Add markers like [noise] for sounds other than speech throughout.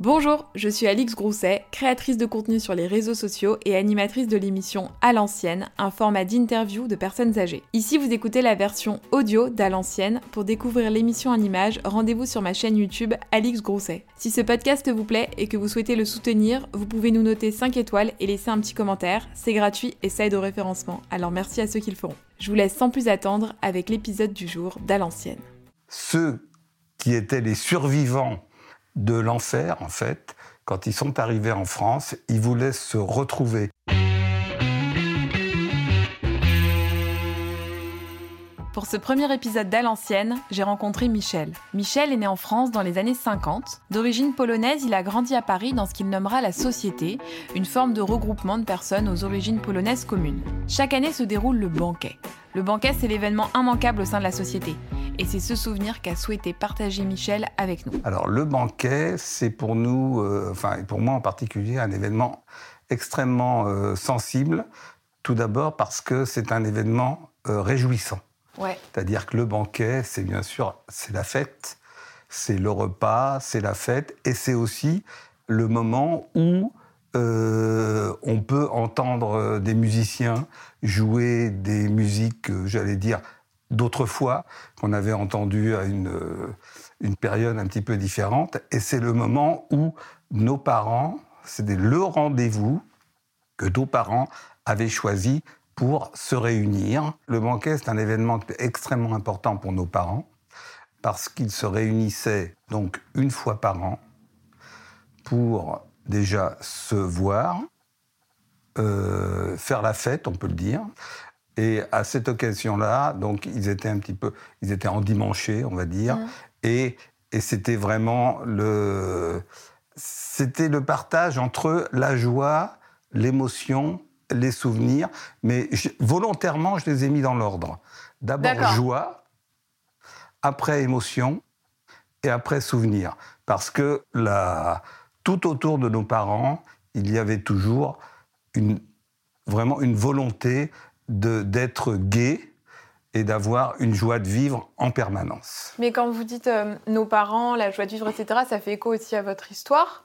Bonjour, je suis Alix Grousset, créatrice de contenu sur les réseaux sociaux et animatrice de l'émission À l'ancienne, un format d'interview de personnes âgées. Ici, vous écoutez la version audio d'À l'ancienne. Pour découvrir l'émission en images, rendez-vous sur ma chaîne YouTube Alix Grousset. Si ce podcast vous plaît et que vous souhaitez le soutenir, vous pouvez nous noter 5 étoiles et laisser un petit commentaire. C'est gratuit et ça aide au référencement, alors merci à ceux qui le feront. Je vous laisse sans plus attendre avec l'épisode du jour d'À l'ancienne. Ceux qui étaient les survivants de l'enfer, en fait. Quand ils sont arrivés en France, ils voulaient se retrouver. Pour ce premier épisode d'À l'ancienne, j'ai rencontré Michel. Michel est né en France dans les années 50. D'origine polonaise, il a grandi à Paris dans ce qu'il nommera la Société, une forme de regroupement de personnes aux origines polonaises communes. Chaque année se déroule le banquet. Le banquet, c'est l'événement immanquable au sein de la société. Et c'est ce souvenir qu'a souhaité partager Michel avec nous. Alors le banquet, c'est pour nous, euh, enfin pour moi en particulier, un événement extrêmement euh, sensible. Tout d'abord parce que c'est un événement euh, réjouissant. C'est-à-dire que le banquet, c'est bien sûr, c'est la fête, c'est le repas, c'est la fête, et c'est aussi le moment où on peut entendre des musiciens jouer des musiques, j'allais dire, d'autrefois, qu'on avait entendu à une, euh, une période un petit peu différente. Et c'est le moment où nos parents, c'était le rendez-vous que nos parents avaient choisi pour se réunir. Le banquet, c'est un événement extrêmement important pour nos parents, parce qu'ils se réunissaient donc une fois par an pour déjà se voir, euh, faire la fête, on peut le dire, et à cette occasion-là, donc ils étaient un petit peu, ils étaient endimanchés, on va dire, mmh. et, et c'était vraiment le, c'était le partage entre la joie, l'émotion, les souvenirs, mais volontairement, je les ai mis dans l'ordre. D'abord joie, après émotion, et après souvenir, parce que la, tout autour de nos parents, il y avait toujours une, vraiment une volonté d'être gay et d'avoir une joie de vivre en permanence. Mais quand vous dites euh, nos parents, la joie de vivre, etc., ça fait écho aussi à votre histoire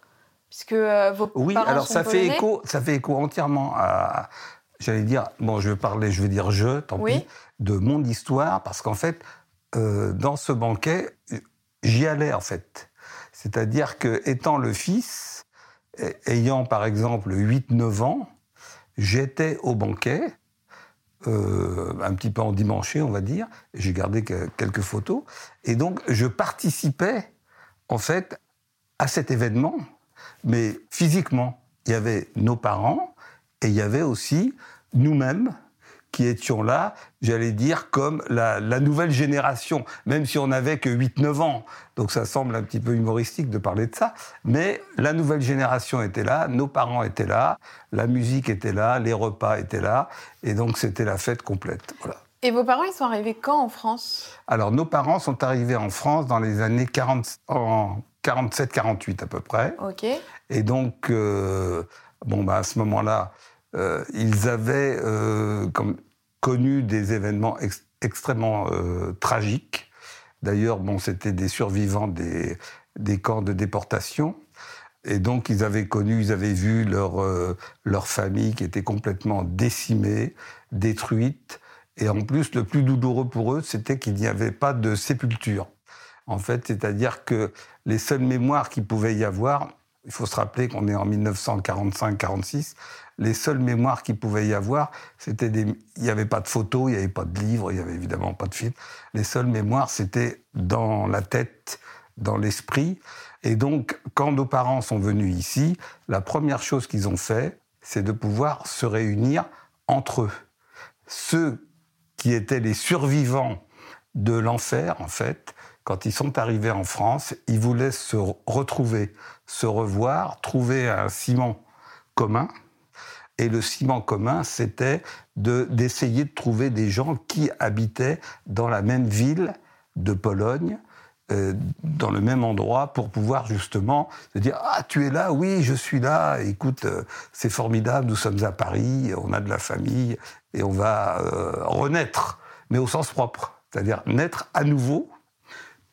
puisque euh, vos oui, parents alors sont ça fait écho, ça fait écho entièrement à, j'allais dire, bon, je vais parler, je vais dire je, tant pis, de mon histoire, parce qu'en fait, euh, dans ce banquet, j'y allais en fait. C'est-à-dire que étant le fils, ayant par exemple 8-9 ans, j'étais au banquet euh, un petit peu endimanché, on va dire. J'ai gardé quelques photos. Et donc, je participais, en fait, à cet événement, mais physiquement. Il y avait nos parents et il y avait aussi nous-mêmes qui étions là, j'allais dire, comme la, nouvelle génération, même si on n'avait que 8-9 ans. Donc ça semble un petit peu humoristique de parler de ça. Mais la nouvelle génération était là, nos parents étaient là, la musique était là, les repas étaient là. Et donc c'était la fête complète. Voilà. Et vos parents, ils sont arrivés quand en France? Alors nos parents sont arrivés en France dans les années 40, 47-48 à peu près. Ok. Et donc, euh, bon, bah, à ce moment-là, euh, ils avaient euh, comme, connu des événements extrêmement tragiques. D'ailleurs, bon, c'était des survivants des, des, camps de déportation. Et donc, ils avaient connu, ils avaient vu leur, leur famille qui était complètement décimée, détruite. Et en plus, le plus douloureux pour eux, c'était qu'il n'y avait pas de sépulture. En fait, c'est-à-dire que les seules mémoires qu'il pouvait y avoir, il faut se rappeler qu'on est en 1945-46, les seules mémoires qu'il pouvait y avoir, c'était des... Il n'y avait pas de photos, il n'y avait pas de livres, il n'y avait évidemment pas de films. Les seules mémoires, c'était dans la tête, dans l'esprit. Et donc, quand nos parents sont venus ici, la première chose qu'ils ont fait, c'est de pouvoir se réunir entre eux. Ceux qui étaient les survivants de l'enfer, en fait, quand ils sont arrivés en France, ils voulaient se retrouver, se revoir, trouver un ciment commun, et le ciment commun, c'était d'essayer de, trouver des gens qui habitaient dans la même ville de Pologne, euh, dans le même endroit, pour pouvoir justement se dire Ah, tu es là Oui, je suis là. Écoute, euh, c'est formidable, nous sommes à Paris, on a de la famille, et on va euh, renaître, mais au sens propre. C'est-à-dire naître à nouveau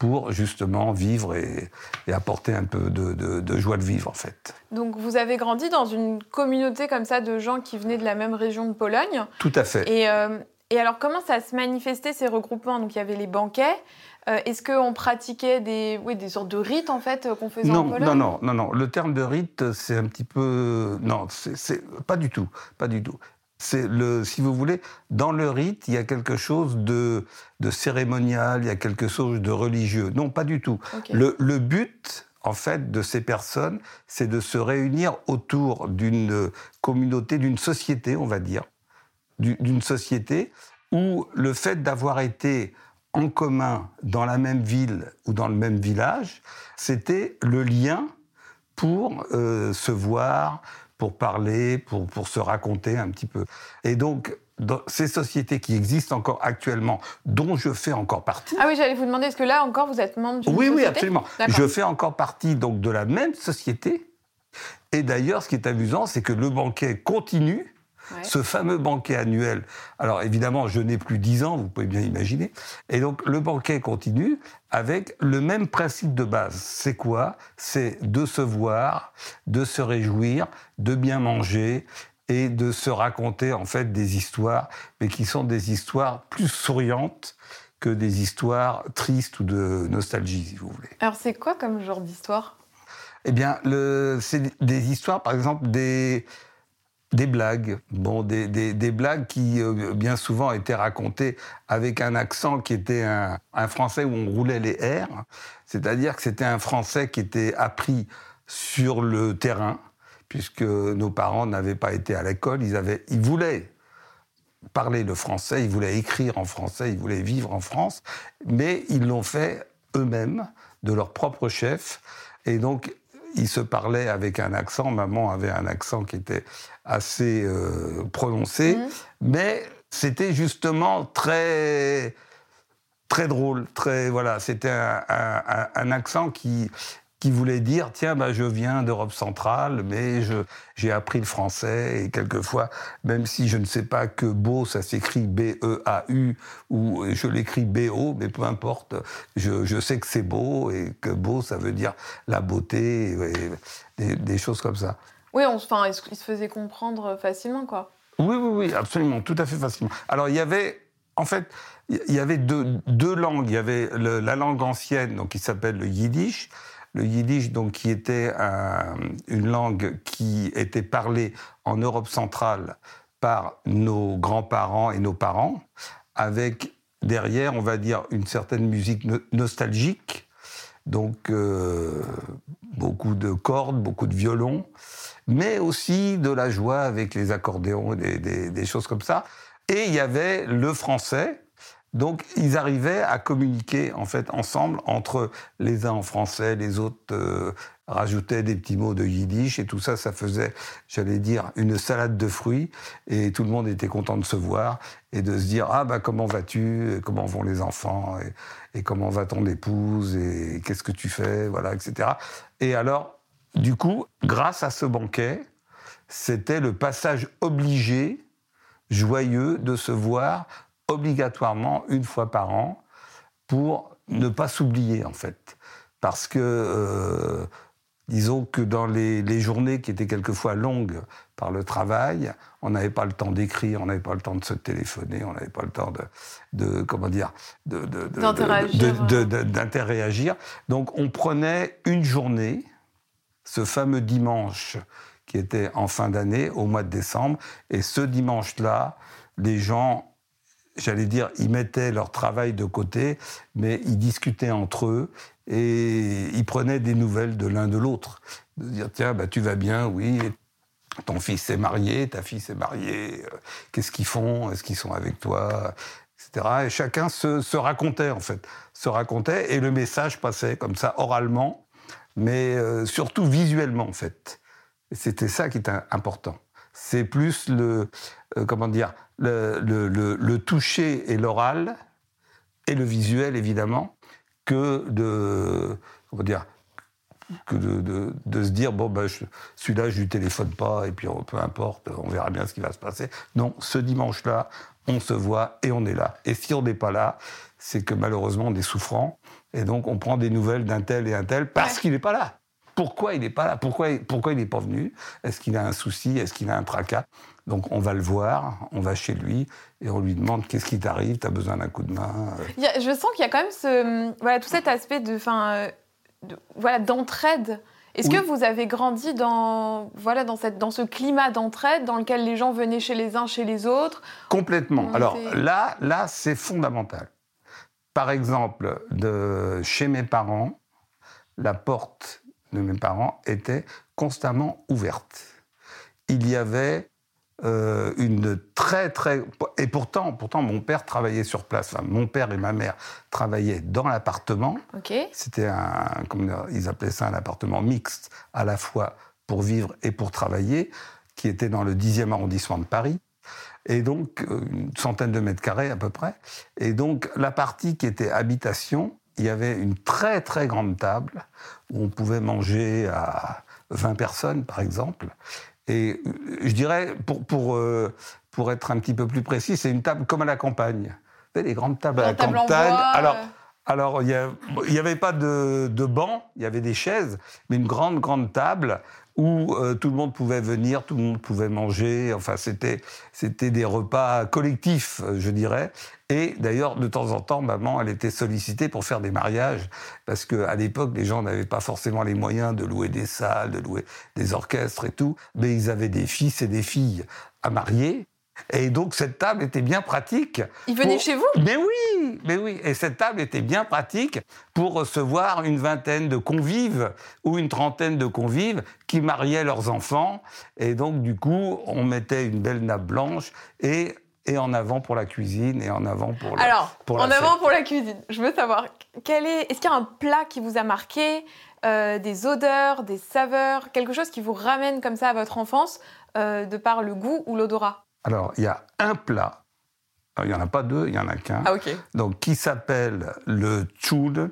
pour justement vivre et, apporter un peu de, joie de vivre en fait. Donc vous avez grandi dans une communauté comme ça de gens qui venaient de la même région de Pologne. Tout à fait. Et, euh, alors comment ça se manifestait ces regroupements? Donc il y avait les banquets. Euh, est-ce qu'on pratiquait des, oui, des sortes de rites en fait euh, qu'on faisait non, en Pologne? Non, non, non, non. Le terme de rite, c'est un petit peu non, c'est pas du tout, pas du tout. C'est le, si vous voulez, dans le rite, il y a quelque chose de, de cérémonial, il y a quelque chose de religieux. Non, pas du tout. Le, le, but, en fait, de ces personnes, c'est de se réunir autour d'une communauté, d'une société, on va dire, d'une société où le fait d'avoir été en commun dans la même ville ou dans le même village, c'était le lien pour euh, se voir, pour parler, pour, pour se raconter un petit peu. Et donc, dans ces sociétés qui existent encore actuellement, dont je fais encore partie. Ah oui, j'allais vous demander, est-ce que là encore vous êtes membre d'une oui, société Oui, absolument. Je fais encore partie donc de la même société. Et d'ailleurs, ce qui est amusant, c'est que le banquet continue ce fameux banquet annuel. Alors évidemment, je n'ai plus 10 ans, vous pouvez bien imaginer. Et donc le banquet continue avec le même principe de base. C'est quoi? C'est de se voir, de se réjouir, de bien manger et de se raconter en fait des histoires, mais qui sont des histoires plus souriantes que des histoires tristes ou de nostalgie, si vous voulez. Alors c'est quoi comme genre d'histoire? Eh bien, c'est des histoires, par exemple, des, des blagues, bon, des, des, blagues qui euh, bien souvent étaient racontées avec un accent qui était un, un français où on roulait les R, c'est-à-dire que c'était un français qui était appris sur le terrain, puisque nos parents n'avaient pas été à l'école, ils, avaient, ils voulaient parler le français, ils voulaient écrire en français, ils voulaient vivre en France, mais ils l'ont fait eux-mêmes, de leur propre chef, et donc ils se parlaient avec un accent, maman avait un accent qui était assez euh, prononcé, mmh. mais c'était justement très très drôle, très voilà, c'était un, accent qui qui voulait dire tiens bah je viens d'Europe centrale mais je j'ai appris le français et quelquefois même si je ne sais pas que beau ça s'écrit B E A U ou je l'écris B O mais peu importe je, je sais que c'est beau et que beau ça veut dire la beauté et, des, choses comme ça. Oui, enfin, il se faisait comprendre facilement, quoi. Oui, oui, oui, absolument, tout à fait facilement. Alors, il y avait, en fait, il y avait deux, deux langues. Il y avait la langue ancienne, donc qui s'appelle le yiddish. Le yiddish, donc, qui était une langue qui était parlée en Europe centrale par nos grands-parents et nos parents, avec derrière, on va dire, une certaine musique nostalgique, donc euh, beaucoup de cordes, beaucoup de violons, mais aussi de la joie avec les accordéons et des, choses comme ça. Et il y avait le français, donc ils arrivaient à communiquer en fait ensemble entre les uns en français, les autres euh, rajoutaient des petits mots de yiddish et tout ça, ça faisait, j'allais dire, une salade de fruits et tout le monde était content de se voir et de se dire ah bah comment vas-tu, comment vont les enfants? Et, et comment va ton épouse? Et qu'est-ce que tu fais, voilà, etc. Et alors du coup, grâce à ce banquet, c'était le passage obligé, joyeux, de se voir obligatoirement une fois par an pour ne pas s'oublier en fait. Parce que, euh, disons que dans les, journées qui étaient quelquefois longues par le travail, on n'avait pas le temps d'écrire, on n'avait pas le temps de se téléphoner, on n'avait pas le temps de, comment dire, d'interréagir. Donc on prenait une journée ce fameux dimanche qui était en fin d'année, au mois de décembre. Et ce dimanche-là, les gens, j'allais dire, ils mettaient leur travail de côté, mais ils discutaient entre eux et ils prenaient des nouvelles de l'un de l'autre. De dire, tiens, bah, tu vas bien, oui, ton fils est marié, ta fille est mariée, euh, qu'est-ce qu'ils font, est-ce qu'ils sont avec toi, etc. Et chacun se, racontait, en fait, se racontait, et le message passait comme ça, oralement, mais euh, surtout visuellement en fait. C'était ça qui était important. C'est plus le, euh, comment dire, le, le, le, toucher et l'oral et le visuel évidemment que de, comment dire, que de, de, de, se dire bon ben celui-là je lui téléphone pas et puis peu importe on verra bien ce qui va se passer. Non ce dimanche-là on se voit et on est là. Et si on n'est pas là c'est que malheureusement on est souffrant Et donc, on prend des nouvelles d'un tel et un tel parce qu'il n'est pas là. Pourquoi il n'est pas là? Pourquoi, pourquoi il n'est pas venu? Est-ce qu'il a un souci? Est-ce qu'il a un tracas? Donc, on va le voir, on va chez lui et on lui demande qu'est-ce qui t'arrive Tu as besoin d'un coup de main Je sens qu'il y a quand même ce, voilà, tout cet aspect de, fin, de, voilà, d'entraide. Est-ce que vous avez grandi dans, voilà, dans, cette, dans ce climat d'entraide dans lequel les gens venaient chez les uns, chez les autres? Complètement. Alors là, là c'est fondamental. Par exemple, de chez mes parents, la porte de mes parents était constamment ouverte. Il y avait euh, une très très et pourtant pourtant mon père travaillait sur place. mon père et ma mère travaillaient dans l'appartement. C'était un ils appelaient ça un appartement mixte à la fois pour vivre et pour travailler, qui était dans le 10e arrondissement de Paris. Et donc euh, une centaine de mètres carrés à peu près. Et donc la partie qui était habitation, il y avait une très très grande table où on pouvait manger à 20 personnes par exemple. Et euh, je dirais, pour, pour, euh, pour être un petit peu plus précis, c'est une table comme à la campagne. Vous savez, les grandes tables à la campagne. alors, euh. Alors, il n'y avait pas de, banc, il y avait des chaises, mais une grande, grande table où euh, tout le monde pouvait venir, tout le monde pouvait manger. Enfin, c'était c'était des repas collectifs, euh, je dirais. Et d'ailleurs, de temps en temps, maman, elle était sollicitée pour faire des mariages parce qu'à l'époque, les gens n'avaient pas forcément les moyens de louer des salles, de louer des orchestres et tout, mais ils avaient des fils et des filles à marier. Et donc cette table était bien pratique. Il venait chez vous? Mais oui, mais oui. Et cette table était bien pratique pour recevoir une vingtaine de convives ou une trentaine de convives qui mariaient leurs enfants. Et donc du coup, on mettait une belle nappe blanche et et en avant pour la cuisine et en avant pour la Alors, en avant pour la cuisine. Je veux savoir, quel est, est-ce qu'il y a un plat qui vous a marqué, euh, des odeurs, des saveurs, quelque chose qui vous ramène comme ça à votre enfance, euh, de par le goût ou l'odorat? Alors, il y a un plat, il n'y en a pas deux, il n'y en a qu'un, ah, donc qui s'appelle le tchoul,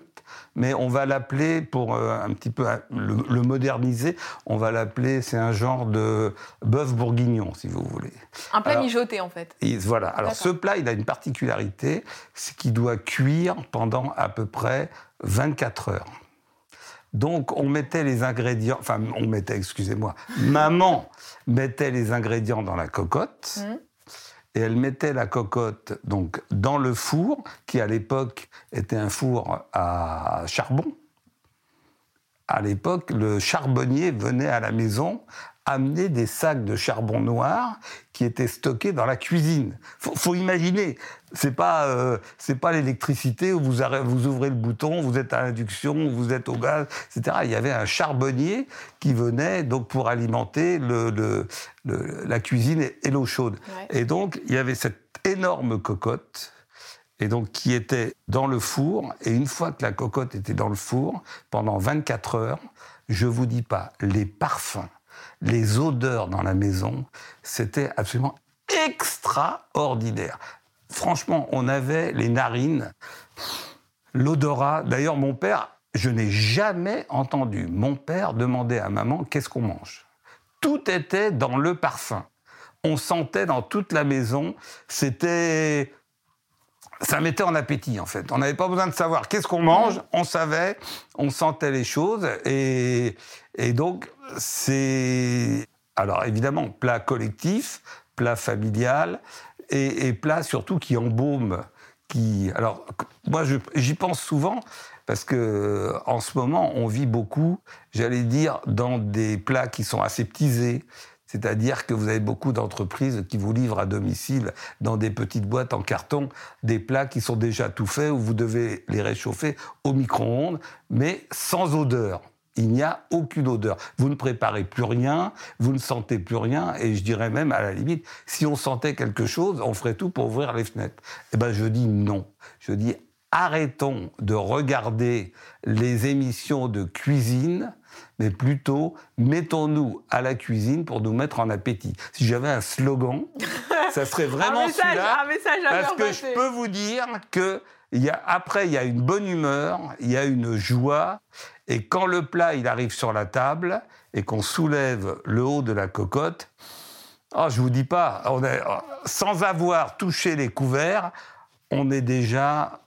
mais on va l'appeler, pour euh, un petit peu le, moderniser, on va l'appeler, c'est un genre de bœuf bourguignon, si vous voulez. Un plat mijoté, en fait. voilà. Alors, ce plat, il a une particularité, c'est qu'il doit cuire pendant à peu près 24 heures. Donc, on mettait les ingrédients, enfin, on mettait, excusez-moi, maman mettait les ingrédients dans la cocotte. Mmh. Et elle mettait la cocotte donc dans le four, qui à l'époque était un four à charbon. À l'époque, le charbonnier venait à la maison amener des sacs de charbon noir qui étaient stockés dans la cuisine. Faut, faut imaginer, c'est pas euh, c'est pas l'électricité où vous, vous ouvrez le bouton, vous êtes à induction, vous êtes au gaz, etc. Il y avait un charbonnier qui venait donc pour alimenter le, le, la cuisine et, l'eau chaude. Et donc il y avait cette énorme cocotte et donc qui était dans le four. Et une fois que la cocotte était dans le four, pendant 24 heures, je vous dis pas les parfums les odeurs dans la maison, c'était absolument extraordinaire. Franchement, on avait les narines, l'odorat. D'ailleurs, mon père, je n'ai jamais entendu mon père demander à maman qu'est-ce qu'on mange? Tout était dans le parfum. On sentait dans toute la maison, c'était ça mettait en appétit en fait. On n'avait pas besoin de savoir qu'est-ce qu'on mange, on savait, on sentait les choses. Et, et donc c'est alors évidemment plat collectif, plat familial et, et plat surtout qui embaume, qui alors moi j'y pense souvent parce que en ce moment on vit beaucoup, j'allais dire dans des plats qui sont aseptisés, c'est-à-dire que vous avez beaucoup d'entreprises qui vous livrent à domicile dans des petites boîtes en carton des plats qui sont déjà tout faits où vous devez les réchauffer au micro-ondes, mais sans odeur. Il n'y a aucune odeur. Vous ne préparez plus rien, vous ne sentez plus rien, et je dirais même à la limite, si on sentait quelque chose, on ferait tout pour ouvrir les fenêtres. Eh ben, je dis non. Je dis arrêtons de regarder les émissions de cuisine mais plutôt mettons-nous à la cuisine pour nous mettre en appétit. Si j'avais un slogan, [laughs] ça serait vraiment celui-là. Parce que je peux vous dire que y a, après, il y a une bonne humeur, il y a une joie, et quand le plat il arrive sur la table et qu'on soulève le haut de la cocotte, oh, je vous dis pas, on est, sans avoir touché les couverts, on est déjà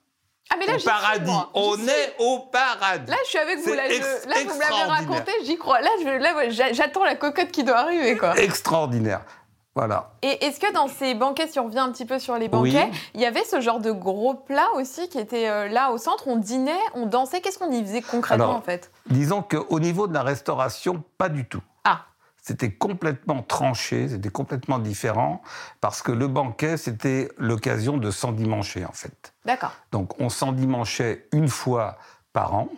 Ah mais là, au suis, paradis. On est au paradis. Là, je suis avec vous. Là, je- là, vous me l'avez raconté, j'y crois. Là, j'attends la cocotte qui doit arriver, quoi. Extraordinaire. Voilà. Et est-ce que dans ces banquets, si on revient un petit peu sur les banquets, Oui. il y avait ce genre de gros plats aussi qui était euh, là au centre? On dînait, on dansait? Qu'est-ce qu'on y faisait concrètement Alors, en fait? Disons qu'au niveau de la restauration, pas du tout. Ah. C'était complètement tranché, c'était complètement différent, parce que le banquet, c'était l'occasion de s'endimancher, en fait. D'accord. Donc, on s'endimanchait une fois par an.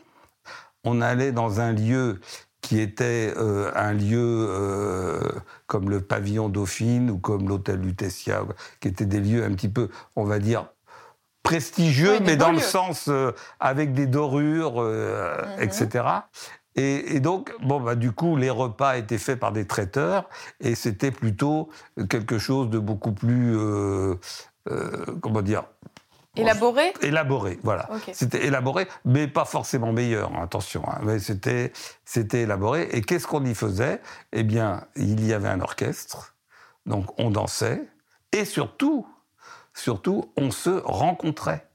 On allait dans un lieu qui était euh, un lieu euh, comme le pavillon Dauphine ou comme l'hôtel Lutetia, qui étaient des lieux un petit peu, on va dire, prestigieux, Oui, mais dans le sens euh, avec des dorures, Mhm. etc. Et, et donc, bon, bah, du coup, les repas étaient faits par des traiteurs, et c'était plutôt quelque chose de beaucoup plus, euh, euh, comment dire, Élaboré? Élaboré, voilà. C'était élaboré, mais pas forcément meilleur, hein, attention. hein, mais c'était, c'était élaboré. Et qu'est-ce qu'on y faisait? Eh bien, il y avait un orchestre, donc on dansait, et surtout, surtout, on se rencontrait.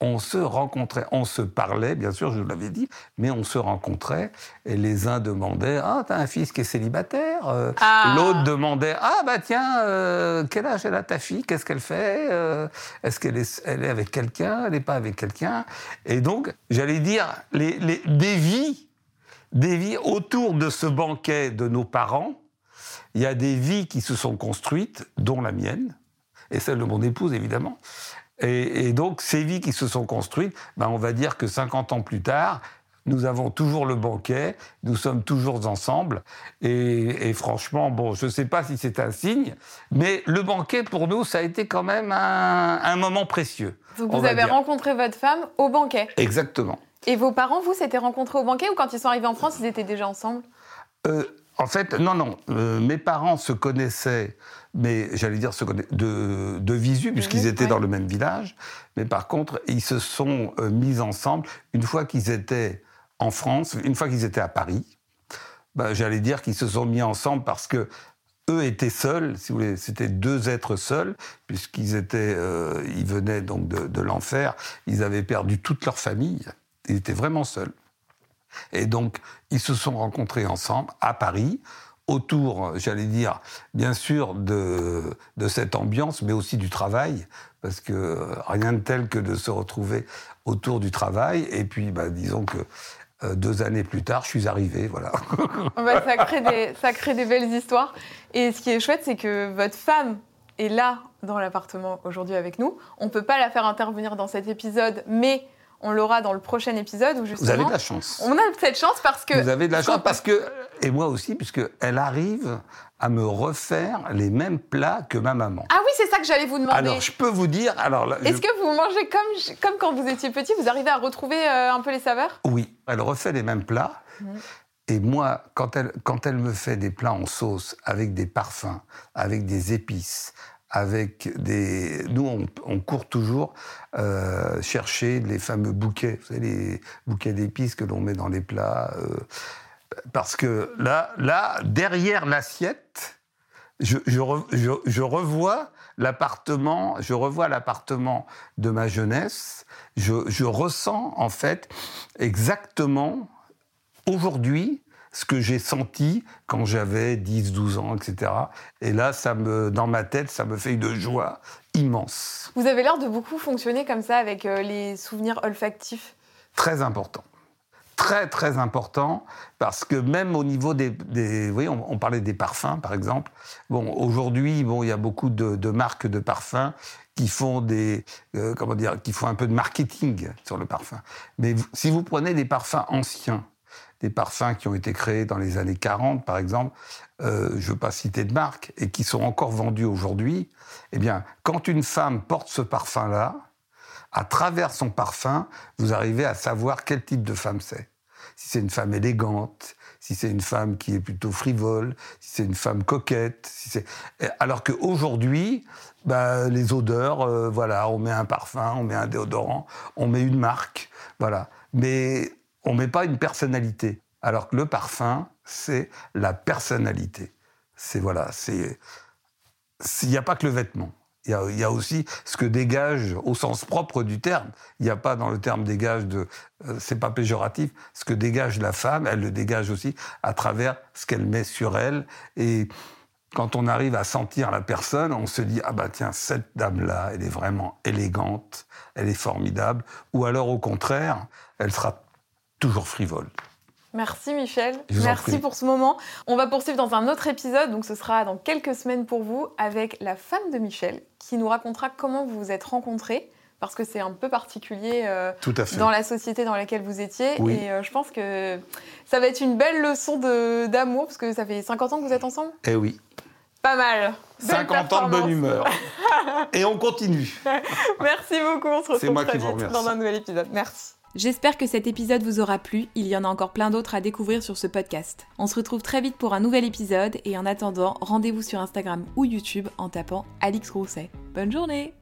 On se rencontrait, on se parlait, bien sûr, je vous l'avais dit, mais on se rencontrait, et les uns demandaient Ah, t'as un fils qui est célibataire Euh, Ah. L'autre demandait Ah, bah tiens, euh, quel âge elle a ta fille? Qu'est-ce qu'elle fait Euh, Est-ce qu'elle est, elle est avec quelqu'un? Elle n'est pas avec quelqu'un Et donc, j'allais dire, les, les- des vies, des vies autour de ce banquet de nos parents, il y a des vies qui se sont construites, dont la mienne, et celle de mon épouse, évidemment. Et, et donc, ces vies qui se sont construites, ben, on va dire que 50 ans plus tard, nous avons toujours le banquet, nous sommes toujours ensemble. Et, et franchement, bon, je ne sais pas si c'est un signe, mais le banquet, pour nous, ça a été quand même un, un moment précieux. Donc on vous avez dire. rencontré votre femme au banquet. Exactement. Et vos parents, vous, s'étaient rencontrés au banquet ou quand ils sont arrivés en France, ils étaient déjà ensemble? Euh, en fait, non, non. euh, mes parents se connaissaient, mais j'allais dire se de, de visu, puisqu'ils visu, étaient ouais. dans le même village. Mais par contre, ils se sont euh, mis ensemble une fois qu'ils étaient en France, une fois qu'ils étaient à Paris. Ben, j'allais dire qu'ils se sont mis ensemble parce que eux étaient seuls, si vous voulez, c'était deux êtres seuls, puisqu'ils étaient, euh, ils venaient donc de, de l'enfer, ils avaient perdu toute leur famille, ils étaient vraiment seuls. Et donc, ils se sont rencontrés ensemble à Paris, autour, j'allais dire, bien sûr, de, de cette ambiance, mais aussi du travail, parce que rien de tel que de se retrouver autour du travail. Et puis, bah, disons que euh, deux années plus tard, je suis arrivé, voilà. [laughs] Bah, ça, crée des, ça crée des belles histoires. Et ce qui est chouette, c'est que votre femme est là dans l'appartement aujourd'hui avec nous. On ne peut pas la faire intervenir dans cet épisode, mais on l'aura dans le prochain épisode où justement... Vous avez de la chance. On a cette chance parce que... Vous avez de la chance parce que, et moi aussi, puisque elle arrive à me refaire les mêmes plats que ma maman. Ah oui, c'est ça que j'allais vous demander. Alors, je peux vous dire, alors là, je- Est-ce que vous mangez comme, comme quand vous étiez petit Vous arrivez à retrouver euh, un peu les saveurs? Oui, elle refait les mêmes plats. Et moi, quand elle, quand elle me fait des plats en sauce, avec des parfums, avec des épices, avec des... Nous, on, court toujours euh, chercher les fameux bouquets, vous savez, les bouquets d'épices que l'on met dans les plats. euh, parce que là, là derrière l'assiette, je, je, je- je revois l'appartement, je revois l'appartement de ma jeunesse. Je, je ressens en fait exactement aujourd'hui ce que j'ai senti quand j'avais 10, 12 ans, etc. Et là, ça me, dans ma tête, ça me fait une joie immense, Vous avez l'air de beaucoup fonctionner comme ça avec euh, les souvenirs olfactifs. très important. Très, très important, parce que même au niveau des... des oui, on, on parlait des parfums, par exemple. Bon, aujourd'hui, bon, il y a beaucoup de, de marques de parfums qui font des... euh, comment dire Qui font un peu de marketing sur le parfum. Mais vous- si vous prenez des parfums anciens, des parfums qui ont été créés dans les années 40, par exemple, euh, je ne veux pas citer de marque, et qui sont encore vendus aujourd'hui, eh bien, quand une femme porte ce parfum-là, à travers son parfum, vous arrivez à savoir quel type de femme c'est. Si c'est une femme élégante, si c'est une femme qui est plutôt frivole, si c'est une femme coquette. Si c'est... Et Alors qu'aujourd'hui, bah, les odeurs, euh, voilà, on met un parfum, on met un déodorant, on met une marque, voilà. Mais on met pas une personnalité. Alors que le parfum, c'est la personnalité. C'est voilà, c'est il n'y a pas que le vêtement. Il y, a, aussi ce que dégage, au sens propre du terme, il n'y a pas dans le terme dégage de, euh, c'est pas péjoratif, ce que dégage la femme, elle le dégage aussi à travers ce qu'elle met sur elle. Et quand on arrive à sentir la personne, on se dit, ah bah tiens, cette dame-là, elle est vraiment élégante, elle est formidable. Ou alors au contraire, elle sera toujours frivole. Merci Michel, merci pour ce moment. On va poursuivre dans un autre épisode, donc ce sera dans quelques semaines pour vous, avec la femme de Michel, qui nous racontera comment vous vous êtes rencontrés, parce que c'est un peu particulier euh, dans la société dans laquelle vous étiez. Et euh, je pense que ça va être une belle leçon d'amour, parce que ça fait 50 ans que vous êtes ensemble Eh oui. Pas mal. 50 ans de bonne humeur. [laughs] et on continue. Merci beaucoup, on se retrouve très vite dans un nouvel épisode. Merci. J'espère que cet épisode vous aura plu, il y en a encore plein d'autres à découvrir sur ce podcast. On se retrouve très vite pour un nouvel épisode et en attendant, rendez-vous sur Instagram ou YouTube en tapant Alix Grousset. Bonne journée